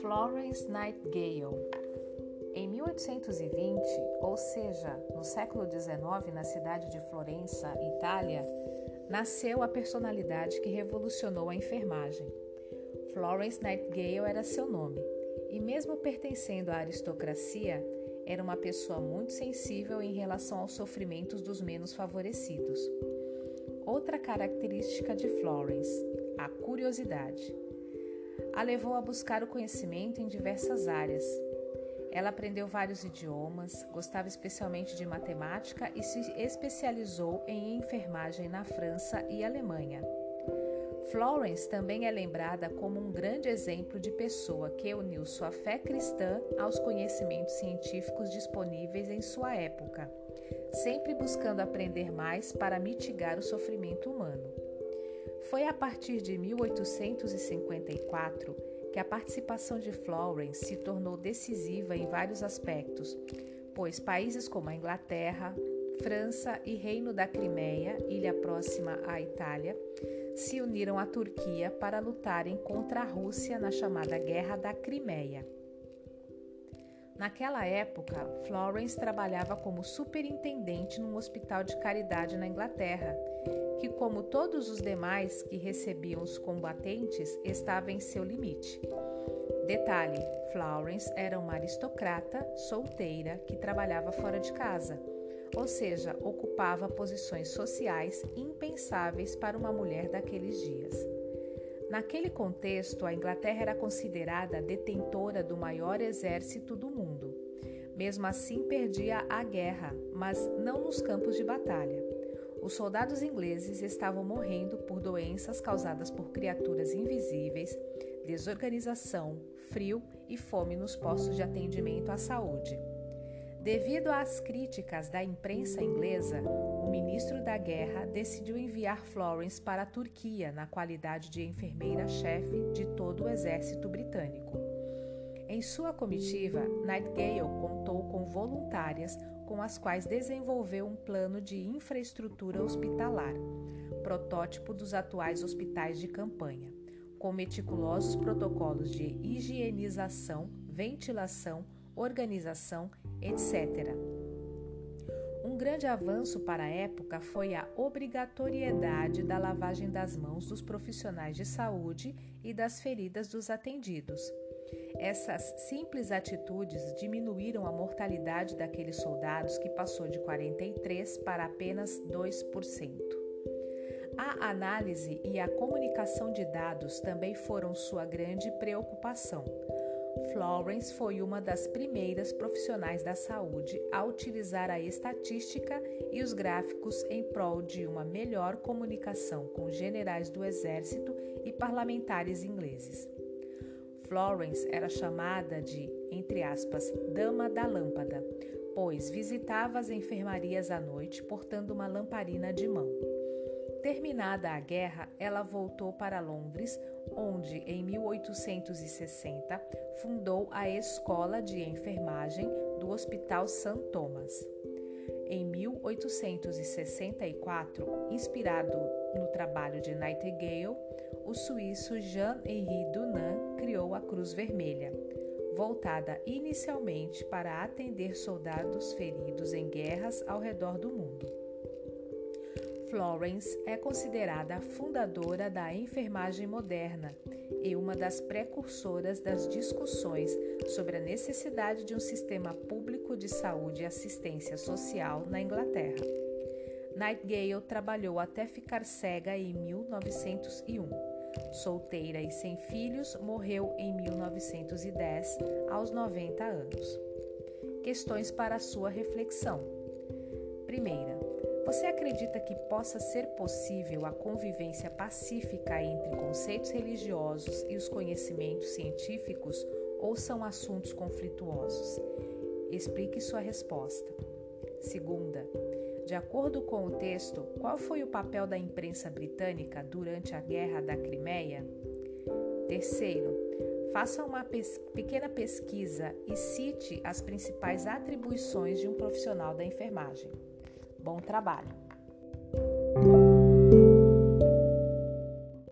Florence Nightingale. Em 1820, ou seja, no século XIX, na cidade de Florença, Itália, nasceu a personalidade que revolucionou a enfermagem. Florence Nightingale era seu nome, e mesmo pertencendo à aristocracia, era uma pessoa muito sensível em relação aos sofrimentos dos menos favorecidos. Outra característica de Florence, a curiosidade a levou a buscar o conhecimento em diversas áreas. Ela aprendeu vários idiomas, gostava especialmente de matemática e se especializou em enfermagem na França e Alemanha. Florence também é lembrada como um grande exemplo de pessoa que uniu sua fé cristã aos conhecimentos científicos disponíveis em sua época, sempre buscando aprender mais para mitigar o sofrimento humano. Foi a partir de 1854 que a participação de Florence se tornou decisiva em vários aspectos, pois países como a Inglaterra, França e Reino da Crimeia, ilha próxima à Itália, se uniram à Turquia para lutarem contra a Rússia na chamada Guerra da Crimeia. Naquela época, Florence trabalhava como superintendente num hospital de caridade na Inglaterra, que, como todos os demais que recebiam os combatentes, estava em seu limite. Detalhe: Florence era uma aristocrata solteira que trabalhava fora de casa, ou seja, ocupava posições sociais impensáveis para uma mulher daqueles dias. Naquele contexto, a Inglaterra era considerada detentora do maior exército do mundo. Mesmo assim, perdia a guerra, mas não nos campos de batalha. Os soldados ingleses estavam morrendo por doenças causadas por criaturas invisíveis, desorganização, frio e fome nos postos de atendimento à saúde. Devido às críticas da imprensa inglesa, o ministro da Guerra decidiu enviar Florence para a Turquia na qualidade de enfermeira-chefe de todo o exército britânico. Em sua comitiva, Nightingale contou com voluntárias com as quais desenvolveu um plano de infraestrutura hospitalar, protótipo dos atuais hospitais de campanha, com meticulosos protocolos de higienização, ventilação, organização, etc. Um grande avanço para a época foi a obrigatoriedade da lavagem das mãos dos profissionais de saúde e das feridas dos atendidos. Essas simples atitudes diminuíram a mortalidade daqueles soldados que passou de 43 para apenas 2%. A análise e a comunicação de dados também foram sua grande preocupação Florence foi uma das primeiras profissionais da saúde a utilizar a estatística e os gráficos em prol de uma melhor comunicação com generais do exército e parlamentares ingleses. Florence era chamada de, entre aspas, Dama da Lâmpada, pois visitava as enfermarias à noite portando uma lamparina de mão. Terminada a guerra, ela voltou para Londres, onde, em 1860, fundou a Escola de Enfermagem do Hospital St. Thomas. Em 1864, inspirado no trabalho de Nightingale, o suíço Jean-Henri Dunant criou a Cruz Vermelha, voltada inicialmente para atender soldados feridos em guerras ao redor do mundo. Florence é considerada a fundadora da enfermagem moderna e uma das precursoras das discussões sobre a necessidade de um sistema público de saúde e assistência social na Inglaterra. Nightingale trabalhou até ficar cega em 1901. Solteira e sem filhos, morreu em 1910, aos 90 anos. Questões para sua reflexão. Primeira, você acredita que possa ser possível a convivência pacífica entre conceitos religiosos e os conhecimentos científicos ou são assuntos conflituosos? Explique sua resposta. Segunda, de acordo com o texto, qual foi o papel da imprensa britânica durante a Guerra da Crimeia? Terceiro, faça uma pes pequena pesquisa e cite as principais atribuições de um profissional da enfermagem. Bom trabalho!